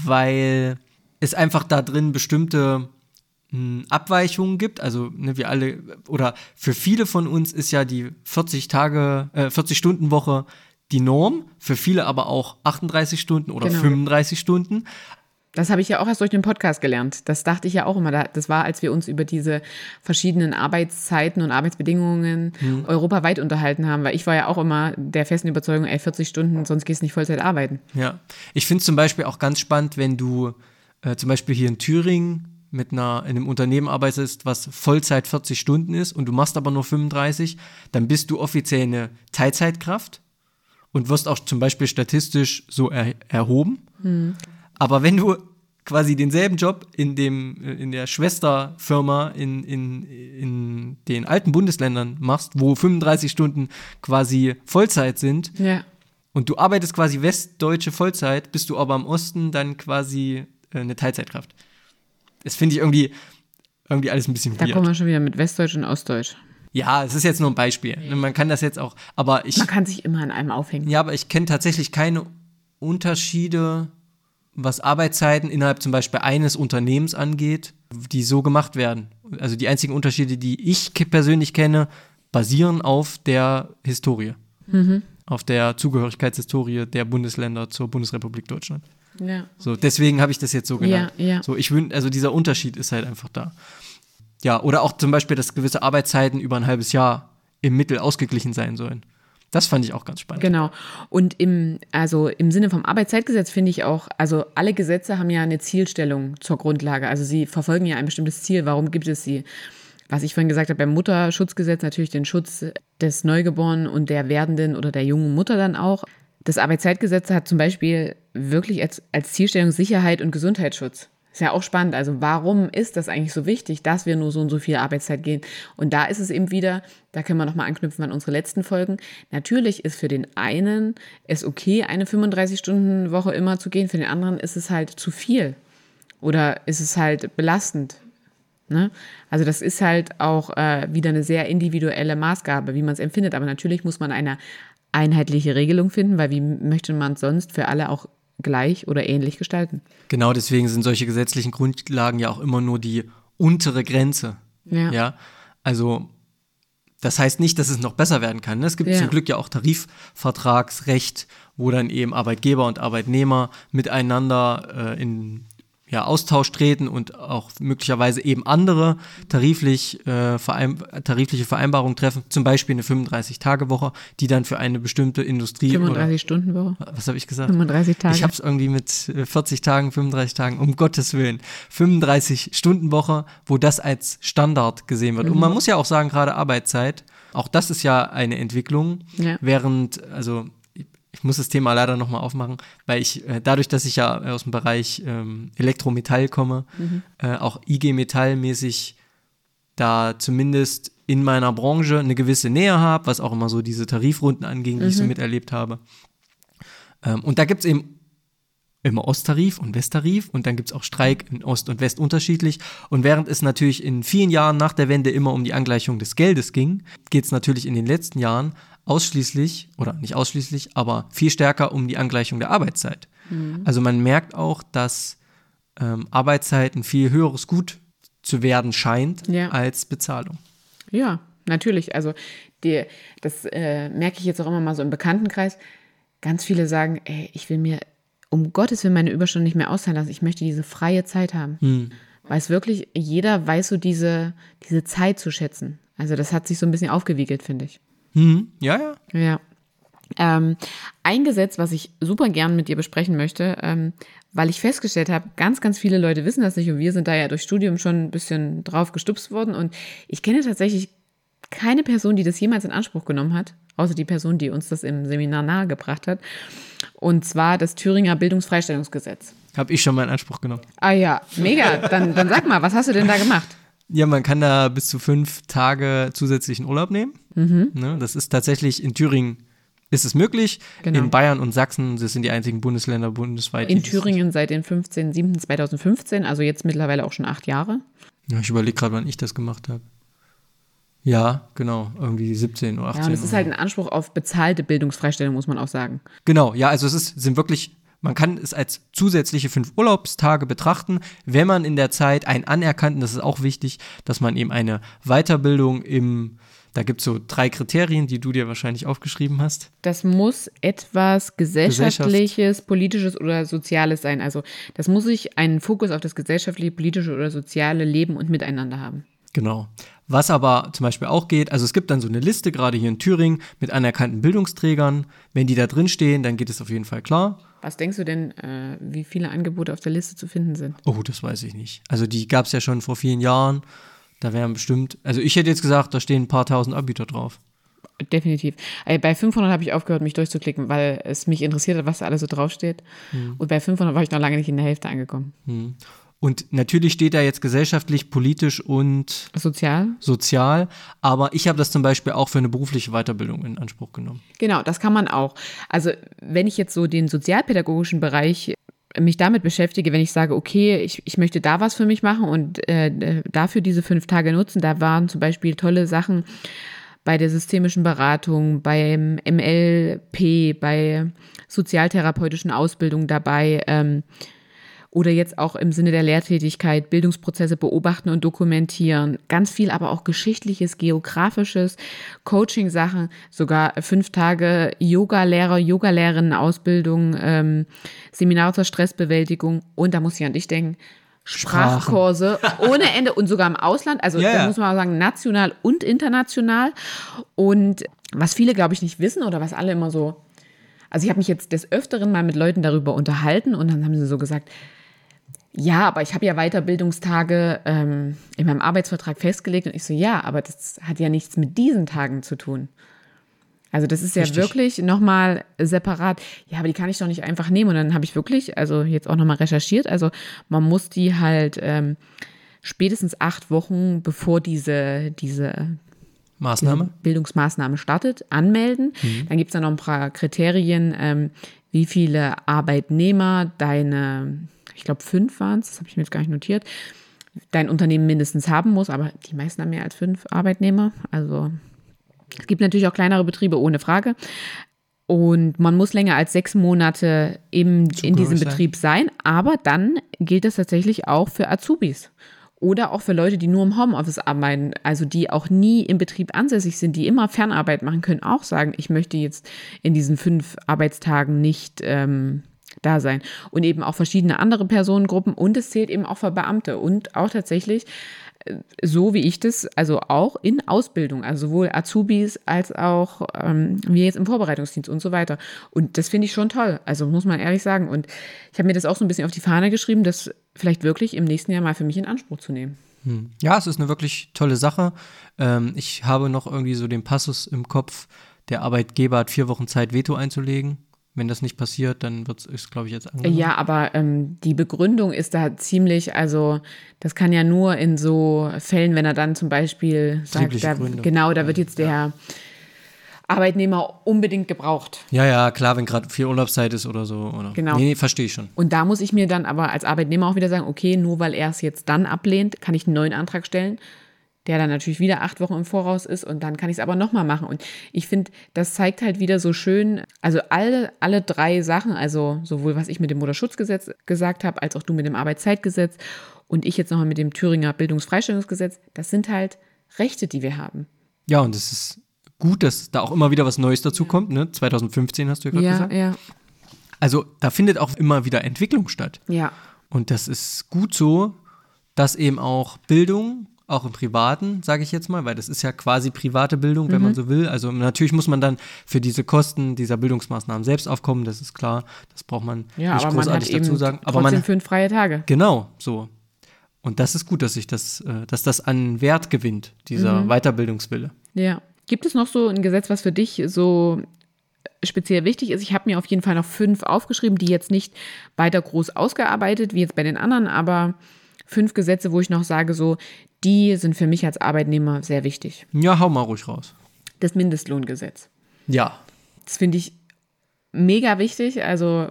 weil es einfach da drin bestimmte mh, Abweichungen gibt. Also ne, wir alle oder für viele von uns ist ja die 40 Tage, äh, 40 Stunden Woche die Norm. Für viele aber auch 38 Stunden oder Genau. 35 Stunden. Das habe ich ja auch erst durch den Podcast gelernt. Das dachte ich ja auch immer. Da- Das war, als wir uns über diese verschiedenen Arbeitszeiten und Arbeitsbedingungen Mhm. europaweit unterhalten haben. Weil ich war ja auch immer der festen Überzeugung, ey, 40 Stunden, sonst gehst du nicht Vollzeit arbeiten. Ja, ich finde zum Beispiel auch ganz spannend, wenn du äh, zum Beispiel hier in Thüringen mit einer, in einem Unternehmen arbeitest, was Vollzeit 40 Stunden ist und du machst aber nur 35, dann bist du offiziell eine Teilzeitkraft und wirst auch zum Beispiel statistisch so er, erhoben. Aber wenn du quasi denselben Job in dem äh, in der Schwesterfirma in, in, in den alten Bundesländern machst, wo 35 Stunden quasi Vollzeit sind, Ja. und du arbeitest quasi westdeutsche Vollzeit, bist du aber im Osten dann quasi äh, eine Teilzeitkraft. Das finde ich irgendwie, irgendwie alles ein bisschen Da weird. kommen wir schon wieder mit Westdeutsch und Ostdeutsch. Ja, es ist jetzt nur ein Beispiel. Man kann das jetzt auch, aber ich, Man kann sich immer an einem aufhängen. ja, aber ich kenne tatsächlich keine Unterschiede, was Arbeitszeiten innerhalb zum Beispiel eines Unternehmens angeht, die so gemacht werden. Also die einzigen Unterschiede, die ich persönlich kenne, basieren auf der Historie. Auf der Zugehörigkeitshistorie der Bundesländer zur Bundesrepublik Deutschland. Ja. So, deswegen habe ich das jetzt so genannt. Ja, ja. So, ich also dieser Unterschied ist halt einfach da. Ja, oder auch zum Beispiel, dass gewisse Arbeitszeiten über ein halbes Jahr im Mittel ausgeglichen sein sollen. Das fand ich auch ganz spannend. Genau. Und im, also im Sinne vom Arbeitszeitgesetz finde ich auch, also alle Gesetze haben ja eine Zielstellung zur Grundlage. Also sie verfolgen ja ein bestimmtes Ziel. Warum gibt es sie? Was ich vorhin gesagt habe, beim Mutterschutzgesetz natürlich den Schutz des Neugeborenen und der werdenden oder der jungen Mutter dann auch. Das Arbeitszeitgesetz hat zum Beispiel wirklich als, als Zielstellung Sicherheit und Gesundheitsschutz. Ist ja auch spannend. Also warum ist das eigentlich so wichtig, dass wir nur so und so viel Arbeitszeit gehen? Und da ist es eben wieder, da können wir nochmal anknüpfen an unsere letzten Folgen. Natürlich ist für den einen es okay, eine 35-Stunden-Woche immer zu gehen. Für den anderen ist es halt zu viel. Oder ist es halt belastend. Ne? Also das ist halt auch äh, wieder eine sehr individuelle Maßgabe, wie man es empfindet. Aber natürlich muss man eine einheitliche Regelung finden, weil wie möchte man es sonst für alle auch gleich oder ähnlich gestalten? Genau, deswegen sind solche gesetzlichen Grundlagen ja auch immer nur die untere Grenze. Ja. Ja, also das heißt nicht, dass es noch besser werden kann. ne? Es gibt Ja. zum Glück ja auch Tarifvertragsrecht, wo dann eben Arbeitgeber und Arbeitnehmer miteinander äh, in ja, Austausch treten und auch möglicherweise eben andere tariflich, äh, verein tarifliche Vereinbarungen treffen, zum Beispiel eine 35-Tage-Woche, die dann für eine bestimmte Industrie. 35-Stunden-Woche. Was habe ich gesagt? 35 Tage. Ich habe es irgendwie mit 40 äh, Tagen, 35 Tagen, um Gottes Willen. 35-Stunden-Woche, wo das als Standard gesehen wird. Mhm. Und man muss ja auch sagen, gerade Arbeitszeit, auch das ist ja eine Entwicklung, ja. während, also ich muss das Thema leider nochmal aufmachen, weil ich äh, dadurch, dass ich ja aus dem Bereich ähm, Elektrometall komme, mhm. äh, auch IG Metall-mäßig da zumindest in meiner Branche eine gewisse Nähe habe, was auch immer so diese Tarifrunden anging, die mhm. ich so mhm. miterlebt habe. Ähm, und da gibt es eben immer Osttarif und Westtarif und dann gibt es auch Streik in Ost und West unterschiedlich. Und während es natürlich in vielen Jahren nach der Wende immer um die Angleichung des Geldes ging, geht es natürlich in den letzten Jahren ausschließlich, oder nicht ausschließlich, aber viel stärker um die Angleichung der Arbeitszeit. Mhm. Also man merkt auch, dass ähm, Arbeitszeit ein viel höheres Gut zu werden scheint ja. als Bezahlung. Ja, natürlich. Also die, das äh, merke ich jetzt auch immer mal so im Bekanntenkreis. Ganz viele sagen, ey, ich will mir um Gottes Willen meine Überstunden nicht mehr auszahlen lassen. Ich möchte diese freie Zeit haben. Mhm. Weil es wirklich, jeder weiß so diese, diese Zeit zu schätzen. Also das hat sich so ein bisschen aufgewiegelt, finde ich. Mhm. Ja, ja. Ja. Ähm, ein Gesetz, was ich super gern mit dir besprechen möchte, ähm, weil ich festgestellt habe, ganz, ganz viele Leute wissen das nicht und wir sind da ja durch Studium schon ein bisschen drauf gestupst worden und ich kenne tatsächlich keine Person, die das jemals in Anspruch genommen hat, außer die Person, die uns das im Seminar nahegebracht hat, und zwar das Thüringer Bildungsfreistellungsgesetz. Habe ich schon mal in Anspruch genommen. Ah ja, mega. Dann, dann sag mal, was hast du denn da gemacht? Ja, man kann da bis zu fünf Tage zusätzlichen Urlaub nehmen. Mhm. Ne, das ist tatsächlich in Thüringen ist es möglich. Genau. In Bayern und Sachsen, das sind die einzigen Bundesländer bundesweit. In Thüringen seit dem 15.07.2015, also jetzt mittlerweile auch schon acht Jahre. Ja, ich überlege gerade, wann ich das gemacht habe. Ja, genau, irgendwie 17 oder 18. Ja, und es ist halt ein Anspruch auf bezahlte Bildungsfreistellung, muss man auch sagen. Genau, ja, also es ist, sind wirklich man kann es als zusätzliche fünf Urlaubstage betrachten, wenn man in der Zeit einen anerkannten, das ist auch wichtig, dass man eben eine Weiterbildung im, da gibt es so drei Kriterien, die du dir wahrscheinlich aufgeschrieben hast. Das muss etwas gesellschaftliches, Gesellschaft. politisches oder soziales sein. Also das muss sich einen Fokus auf das gesellschaftliche, politische oder soziale Leben und Miteinander haben. Genau. Was aber zum Beispiel auch geht, also es gibt dann so eine Liste, gerade hier in Thüringen, mit anerkannten Bildungsträgern. Wenn die da drin stehen, dann geht es auf jeden Fall klar. Was denkst du denn, äh, wie viele Angebote auf der Liste zu finden sind? Oh, das weiß ich nicht. Also die gab es ja schon vor vielen Jahren. Da wären bestimmt, also ich hätte jetzt gesagt, da stehen ein paar tausend Anbieter drauf. Definitiv. Bei 500 habe ich aufgehört, mich durchzuklicken, weil es mich interessiert hat, was da alles so draufsteht. Hm. Und bei 500 war ich noch lange nicht in der Hälfte angekommen. Hm. Und natürlich steht da jetzt gesellschaftlich, politisch und sozial. Sozial. Aber ich habe das zum Beispiel auch für eine berufliche Weiterbildung in Anspruch genommen. Genau, das kann man auch. Also wenn ich jetzt so den sozialpädagogischen Bereich mich damit beschäftige, wenn ich sage, okay, ich, ich möchte da was für mich machen und äh, dafür diese fünf Tage nutzen, da waren zum Beispiel tolle Sachen bei der systemischen Beratung, beim MLP, bei sozialtherapeutischen Ausbildung dabei. Ähm, oder jetzt auch im Sinne der Lehrtätigkeit Bildungsprozesse beobachten und dokumentieren. Ganz viel aber auch geschichtliches, geografisches, Coaching-Sachen, sogar fünf Tage Yoga-Lehrer, Yoga-Lehrerinnen-Ausbildung, ähm, Seminare zur Stressbewältigung und da muss ich an dich denken, Sprachkurse ohne Ende und sogar im Ausland, also yeah. da muss man auch sagen, national und international. Und was viele, glaube ich, nicht wissen oder was alle immer so, also ich habe mich jetzt des Öfteren mal mit Leuten darüber unterhalten und dann haben sie so gesagt, ja, aber ich habe ja Weiterbildungstage ähm, in meinem Arbeitsvertrag festgelegt und ich so, ja, aber das hat ja nichts mit diesen Tagen zu tun. Also das ist ja Richtig. wirklich nochmal separat. Ja, aber die kann ich doch nicht einfach nehmen. Und dann habe ich wirklich, also jetzt auch nochmal recherchiert, also man muss die halt ähm, spätestens acht Wochen, bevor diese, diese Maßnahme? Diese Bildungsmaßnahme startet, anmelden. Mhm. Dann gibt es da noch ein paar Kriterien, ähm, wie viele Arbeitnehmer deine ich glaube fünf waren es, das habe ich mir jetzt gar nicht notiert, dein Unternehmen mindestens haben muss, aber die meisten haben mehr als fünf Arbeitnehmer. Also es gibt natürlich auch kleinere Betriebe, ohne Frage. Und man muss länger als sechs Monate im, in diesem sein. Betrieb sein, aber dann gilt das tatsächlich auch für Azubis. Oder auch für Leute, die nur im Homeoffice arbeiten, also die auch nie im Betrieb ansässig sind, die immer Fernarbeit machen können, auch sagen, ich möchte jetzt in diesen fünf Arbeitstagen nicht ähm, da sein. Und eben auch verschiedene andere Personengruppen und es zählt eben auch für Beamte und auch tatsächlich äh, so wie ich das, also auch in Ausbildung, also sowohl Azubis als auch ähm, wir jetzt im Vorbereitungsdienst und so weiter. Und das finde ich schon toll, also muss man ehrlich sagen. Und ich habe mir das auch so ein bisschen auf die Fahne geschrieben, das vielleicht wirklich im nächsten Jahr mal für mich in Anspruch zu nehmen. Hm. Ja, es ist eine wirklich tolle Sache. Ähm, ich habe noch irgendwie so den Passus im Kopf, der Arbeitgeber hat vier Wochen Zeit, Veto einzulegen. Wenn das nicht passiert, dann wird es, glaube ich, jetzt angenommen. Ja, aber ähm, die Begründung ist da ziemlich, also das kann ja nur in so Fällen, wenn er dann zum Beispiel sagt, da, genau, da wird jetzt der ja. Arbeitnehmer unbedingt gebraucht. Ja, ja, klar, wenn gerade viel Urlaubszeit ist oder so. Oder. Genau. Nee, nee verstehe ich schon. Und da muss ich mir dann aber als Arbeitnehmer auch wieder sagen, okay, nur weil er es jetzt dann ablehnt, kann ich einen neuen Antrag stellen der dann natürlich wieder acht Wochen im Voraus ist und dann kann ich es aber nochmal machen. Und ich finde, das zeigt halt wieder so schön, also alle, alle drei Sachen, also sowohl was ich mit dem Mutterschutzgesetz gesagt habe, als auch du mit dem Arbeitszeitgesetz und ich jetzt nochmal mit dem Thüringer Bildungsfreistellungsgesetz, das sind halt Rechte, die wir haben. Ja, und es ist gut, dass da auch immer wieder was Neues dazu kommt. Ne? 2015 hast du ja gerade ja, gesagt. Ja. Also da findet auch immer wieder Entwicklung statt. Ja. Und das ist gut so, dass eben auch Bildung auch im Privaten, sage ich jetzt mal, weil das ist ja quasi private Bildung, wenn mhm. man so will. Also natürlich muss man dann für diese Kosten dieser Bildungsmaßnahmen selbst aufkommen, das ist klar. Das braucht man ja, nicht großartig dazu sagen. Aber man fünf freie Tage. Genau, so. Und das ist gut, dass sich das, äh, dass das an Wert gewinnt, dieser mhm. Weiterbildungswille. Ja. Gibt es noch so ein Gesetz, was für dich so speziell wichtig ist. Ich habe mir auf jeden Fall noch fünf aufgeschrieben, die jetzt nicht weiter groß ausgearbeitet, wie jetzt bei den anderen, aber fünf Gesetze, wo ich noch sage, so, die sind für mich als Arbeitnehmer sehr wichtig. Ja, hau mal ruhig raus. Das Mindestlohngesetz. Ja. Das finde ich mega wichtig, also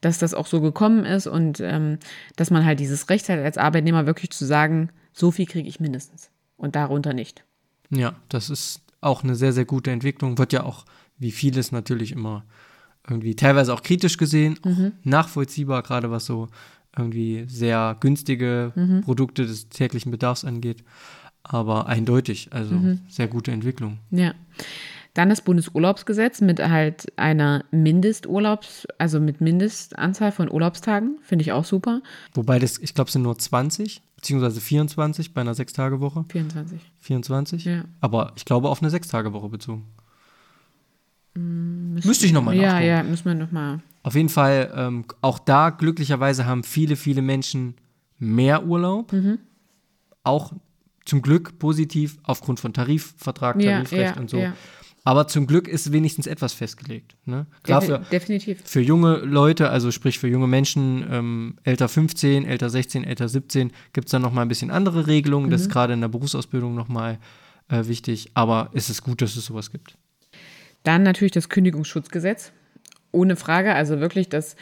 dass das auch so gekommen ist und ähm, dass man halt dieses Recht hat, als Arbeitnehmer wirklich zu sagen, so viel kriege ich mindestens und darunter nicht. Ja, das ist auch eine sehr, sehr gute Entwicklung. Wird ja auch, wie vieles natürlich immer irgendwie teilweise auch kritisch gesehen, mhm. nachvollziehbar, gerade was so irgendwie sehr günstige mhm. Produkte des täglichen Bedarfs angeht. Aber eindeutig, also mhm. sehr gute Entwicklung. Ja. Dann das Bundesurlaubsgesetz mit halt einer Mindesturlaubs, also mit Mindestanzahl von Urlaubstagen, finde ich auch super. Wobei das, ich glaube, es sind nur 20, beziehungsweise 24 bei einer Sechstagewoche. 24. 24? Ja. Aber ich glaube auf eine Sechstagewoche bezogen. Müsste, Müsste ich nochmal. Ja, ja, müssen wir nochmal. Auf jeden Fall, ähm, auch da glücklicherweise haben viele, viele Menschen mehr Urlaub. Mhm. Auch zum Glück positiv aufgrund von Tarifvertrag, Tarifrecht ja, und so. Ja. Aber zum Glück ist wenigstens etwas festgelegt. Ne? Klar, für, Definitiv. Für junge Leute, also sprich für junge Menschen, ähm, älter 15, älter 16, älter 17, gibt es dann nochmal ein bisschen andere Regelungen. Mhm. Das ist mhm. gerade in der Berufsausbildung nochmal äh, wichtig. Aber es ist gut, dass es sowas gibt. Dann natürlich das Kündigungsschutzgesetz. Ohne Frage. Also wirklich, dass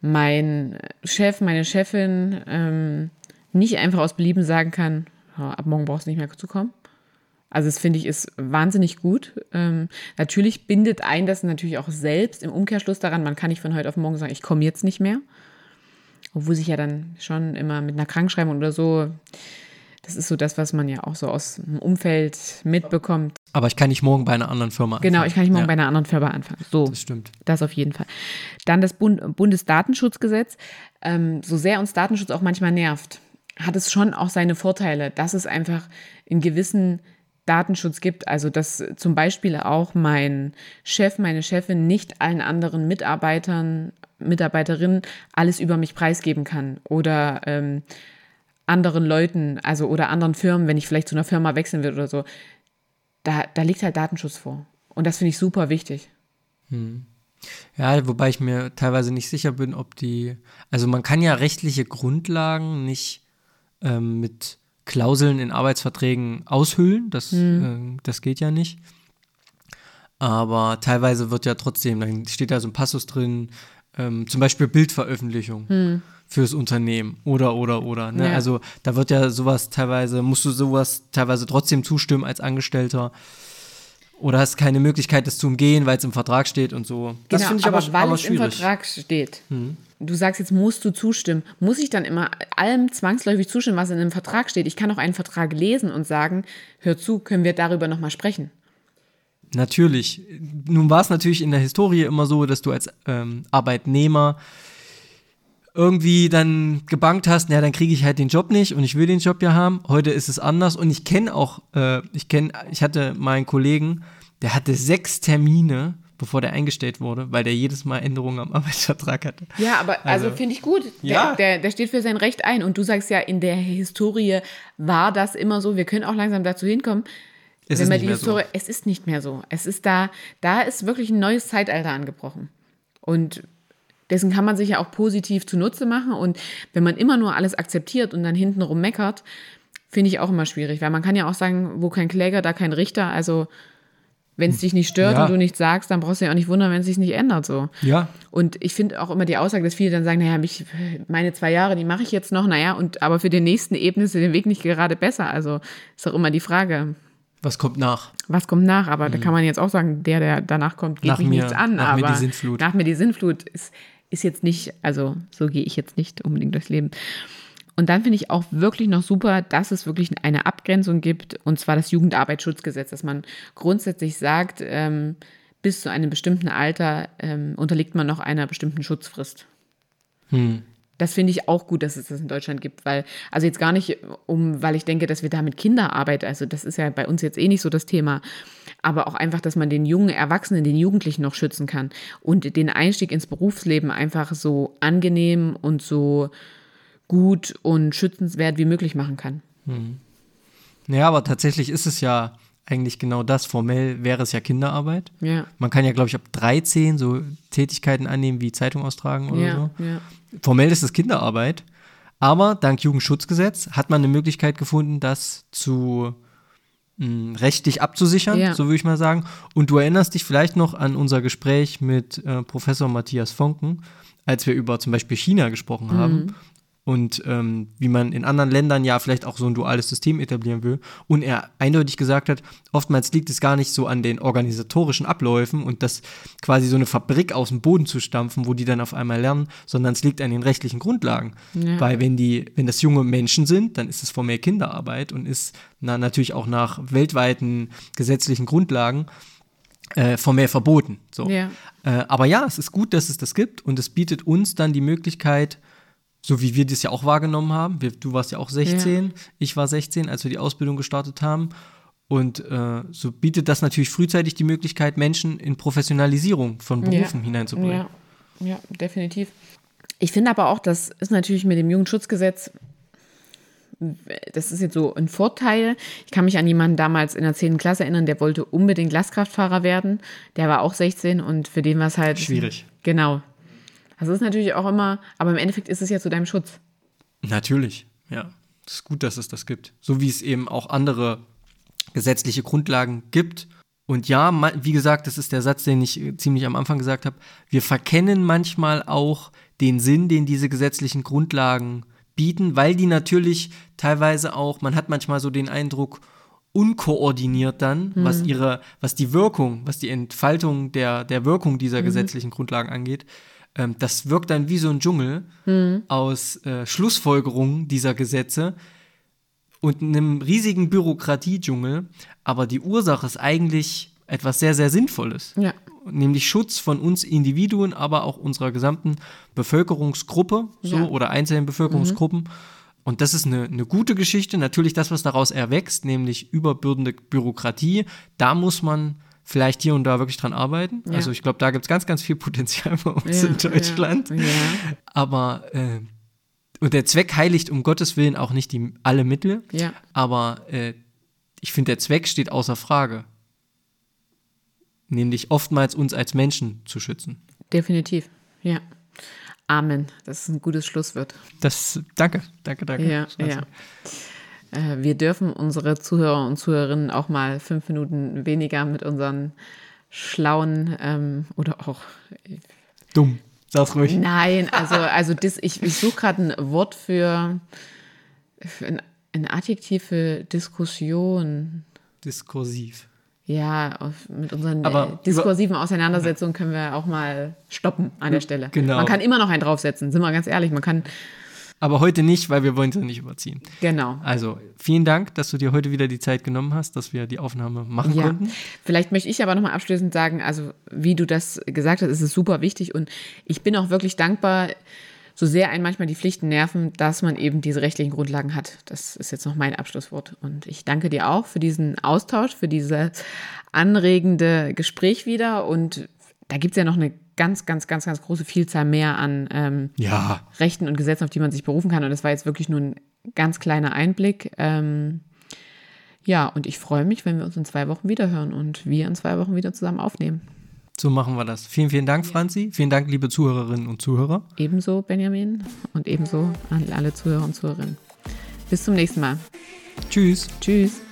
mein Chef, meine Chefin ähm, nicht einfach aus Belieben sagen kann, ab morgen brauchst du nicht mehr zu kommen. Also das finde ich ist wahnsinnig gut. Ähm, natürlich bindet ein das natürlich auch selbst im Umkehrschluss daran, man kann nicht von heute auf morgen sagen, ich komme jetzt nicht mehr. Obwohl sich ja dann schon immer mit einer Krankschreibung oder so das ist so das, was man ja auch so aus dem Umfeld mitbekommt. Aber ich kann nicht morgen bei einer anderen Firma anfangen. Genau, ich kann nicht morgen ja. bei einer anderen Firma anfangen. So, das stimmt. Das auf jeden Fall. Dann das Bund Bundesdatenschutzgesetz. Ähm, so sehr uns Datenschutz auch manchmal nervt, hat es schon auch seine Vorteile, dass es einfach in gewissen Datenschutz gibt. Also, dass zum Beispiel auch mein Chef, meine Chefin nicht allen anderen Mitarbeitern, Mitarbeiterinnen alles über mich preisgeben kann. Oder ähm, anderen Leuten, also oder anderen Firmen, wenn ich vielleicht zu einer Firma wechseln will oder so, da, da liegt halt Datenschutz vor. Und das finde ich super wichtig. Hm. Ja, wobei ich mir teilweise nicht sicher bin, ob die, also man kann ja rechtliche Grundlagen nicht ähm, mit Klauseln in Arbeitsverträgen aushöhlen, das, hm. äh, das geht ja nicht. Aber teilweise wird ja trotzdem, dann steht da so ein Passus drin, ähm, zum Beispiel Bildveröffentlichung. Hm fürs Unternehmen oder oder oder. Ne? Ja. Also da wird ja sowas teilweise, musst du sowas teilweise trotzdem zustimmen als Angestellter. Oder hast keine Möglichkeit, das zu umgehen, weil es im Vertrag steht und so. Das genau, finde ich aber, aber weil aber es im Vertrag steht. Hm. Du sagst jetzt, musst du zustimmen. Muss ich dann immer allem zwangsläufig zustimmen, was in einem Vertrag steht? Ich kann auch einen Vertrag lesen und sagen, hör zu, können wir darüber nochmal sprechen. Natürlich. Nun war es natürlich in der Historie immer so, dass du als ähm, Arbeitnehmer irgendwie dann gebankt hast, ja, dann kriege ich halt den Job nicht und ich will den Job ja haben. Heute ist es anders und ich kenne auch, äh, ich kenne, ich hatte meinen Kollegen, der hatte sechs Termine, bevor der eingestellt wurde, weil der jedes Mal Änderungen am Arbeitsvertrag hatte. Ja, aber also, also finde ich gut. Ja. Der, der, der steht für sein Recht ein und du sagst ja, in der Historie war das immer so. Wir können auch langsam dazu hinkommen. Es wenn ist man nicht die mehr Historie, so. es ist nicht mehr so. Es ist da, da ist wirklich ein neues Zeitalter angebrochen. Und dessen kann man sich ja auch positiv zunutze machen. Und wenn man immer nur alles akzeptiert und dann hintenrum meckert, finde ich auch immer schwierig. Weil man kann ja auch sagen, wo kein Kläger, da kein Richter. Also wenn es dich nicht stört Ja. und du nichts sagst, dann brauchst du ja auch nicht wundern, wenn es sich nicht ändert. So. Ja, Und ich finde auch immer die Aussage, dass viele dann sagen, naja, mich, meine zwei Jahre, die mache ich jetzt noch, naja, und aber für den nächsten Ebene ist der Weg nicht gerade besser. Also ist auch immer die Frage, was kommt nach? was kommt nach? Aber da kann man jetzt auch sagen, der, der danach kommt, geht Mhm. Nach mich mir- nichts an. nach mir aber die Sintflut. Nach mir die Sintflut ist, ist jetzt nicht, also so gehe ich jetzt nicht unbedingt durchs Leben. Und dann finde ich auch wirklich noch super, dass es wirklich eine Abgrenzung gibt, und zwar das Jugendarbeitsschutzgesetz, dass man grundsätzlich sagt, ähm, bis zu einem bestimmten Alter ähm, unterliegt man noch einer bestimmten Schutzfrist. Das finde ich auch gut, dass es das in Deutschland gibt, weil, also jetzt gar nicht um, weil ich denke, dass wir da mit Kinderarbeit, also das ist ja bei uns jetzt eh nicht so das Thema, aber auch einfach, dass man den jungen Erwachsenen, den Jugendlichen noch schützen kann und den Einstieg ins Berufsleben einfach so angenehm und so gut und schützenswert wie möglich machen kann. Ja, aber tatsächlich ist es ja eigentlich genau das. Formell wäre es ja Kinderarbeit. Ja. Man kann ja, glaube ich, ab 13 so Tätigkeiten annehmen wie Zeitung austragen oder Ja, so. ja. Formell ist es Kinderarbeit, aber dank Jugendschutzgesetz hat man eine Möglichkeit gefunden, das zu mh, rechtlich abzusichern, so würde ich mal sagen. Und du erinnerst dich vielleicht noch an unser Gespräch mit äh, Professor Matthias Fonken, als wir über zum Beispiel China gesprochen haben. Und ähm, wie man in anderen Ländern ja vielleicht auch so ein duales System etablieren will. Und er eindeutig gesagt hat, oftmals liegt es gar nicht so an den organisatorischen Abläufen und das quasi so eine Fabrik aus dem Boden zu stampfen, wo die dann auf einmal lernen, sondern es liegt an den rechtlichen Grundlagen. Ja. Weil wenn die, wenn das junge Menschen sind, dann ist es formell Kinderarbeit und ist na, natürlich auch nach weltweiten gesetzlichen Grundlagen äh, formell verboten. So. Ja. Äh, aber ja, es ist gut, dass es das gibt und es bietet uns dann die Möglichkeit, so wie wir das ja auch wahrgenommen haben. Wir, du warst ja auch 16, ich war 16, als wir die Ausbildung gestartet haben. Und äh, so bietet das natürlich frühzeitig die Möglichkeit, Menschen in Professionalisierung von Berufen hineinzubringen. Ja, ja, definitiv. Ich finde aber auch, das ist natürlich mit dem Jugendschutzgesetz, das ist jetzt so ein Vorteil. Ich kann mich an jemanden damals in der 10. Klasse erinnern, der wollte unbedingt Lastkraftfahrer werden. Der war auch 16 und für den war es halt. Schwierig. Genau. Das ist natürlich auch immer, aber im Endeffekt ist es ja zu deinem Schutz. Natürlich, ja. Es ist gut, dass es das gibt. So wie es eben auch andere gesetzliche Grundlagen gibt. Und ja, wie gesagt, das ist der Satz, den ich äh, ziemlich am Anfang gesagt habe. Wir verkennen manchmal auch den Sinn, den diese gesetzlichen Grundlagen bieten, weil die natürlich teilweise auch, man hat manchmal so den Eindruck, unkoordiniert dann, was ihre, was die Wirkung, was die Entfaltung der, der Wirkung dieser gesetzlichen Grundlagen angeht. Ähm, das wirkt dann wie so ein Dschungel aus äh, Schlussfolgerungen dieser Gesetze und einem riesigen Bürokratiedschungel. Aber die Ursache ist eigentlich etwas sehr, sehr Sinnvolles. Ja. Nämlich Schutz von uns Individuen, aber auch unserer gesamten Bevölkerungsgruppe so, Ja. oder einzelnen Bevölkerungsgruppen. Und das ist eine, eine gute Geschichte. Natürlich das, was daraus erwächst, nämlich überbürdende Bürokratie, da muss man vielleicht hier und da wirklich dran arbeiten. Ja. Also ich glaube, da gibt es ganz, ganz viel Potenzial bei uns Ja, in Deutschland. Ja. Aber äh, und der Zweck heiligt um Gottes Willen auch nicht die, alle Mittel. Aber äh, ich finde, der Zweck steht außer Frage. Nämlich oftmals uns als Menschen zu schützen. Definitiv. Ja. Amen. Das ist ein gutes Schlusswort. Das, danke, danke, danke. Ja, Schatzi. ja. Äh, Wir dürfen unsere Zuhörer und Zuhörerinnen auch mal fünf Minuten weniger mit unseren schlauen ähm, oder auch Dumm. Sag's ruhig. nein, also also das, ich, ich suche gerade ein Wort für, für ein, ein Adjektiv für Diskussion. Diskursiv. Ja, auf, mit unseren Aber äh, diskursiven Auseinandersetzungen können wir auch mal stoppen an der Stelle. Genau. Man kann immer noch einen draufsetzen, sind wir ganz ehrlich. Man kann aber heute nicht, weil wir wollen es ja nicht überziehen. Genau. Also vielen Dank, dass du dir heute wieder die Zeit genommen hast, dass wir die Aufnahme machen Ja, konnten. vielleicht möchte ich aber nochmal abschließend sagen, also wie du das gesagt hast, ist es super wichtig und ich bin auch wirklich dankbar, so sehr einen manchmal die Pflichten nerven, dass man eben diese rechtlichen Grundlagen hat. Das ist jetzt noch mein Abschlusswort. Und ich danke dir auch für diesen Austausch, für dieses anregende Gespräch wieder. Und da gibt es ja noch eine ganz, ganz, ganz, ganz große Vielzahl mehr an ähm, Ja, Rechten und Gesetzen, auf die man sich berufen kann. Und das war jetzt wirklich nur ein ganz kleiner Einblick. Ähm, ja, und ich freue mich, wenn wir uns in zwei Wochen wiederhören und wir in zwei Wochen wieder zusammen aufnehmen. so machen wir das. Vielen, vielen Dank, Franzi. Vielen Dank, liebe Zuhörerinnen und Zuhörer. Ebenso, Benjamin, und ebenso an alle Zuhörer und Zuhörerinnen. Bis zum nächsten Mal. Tschüss. Tschüss.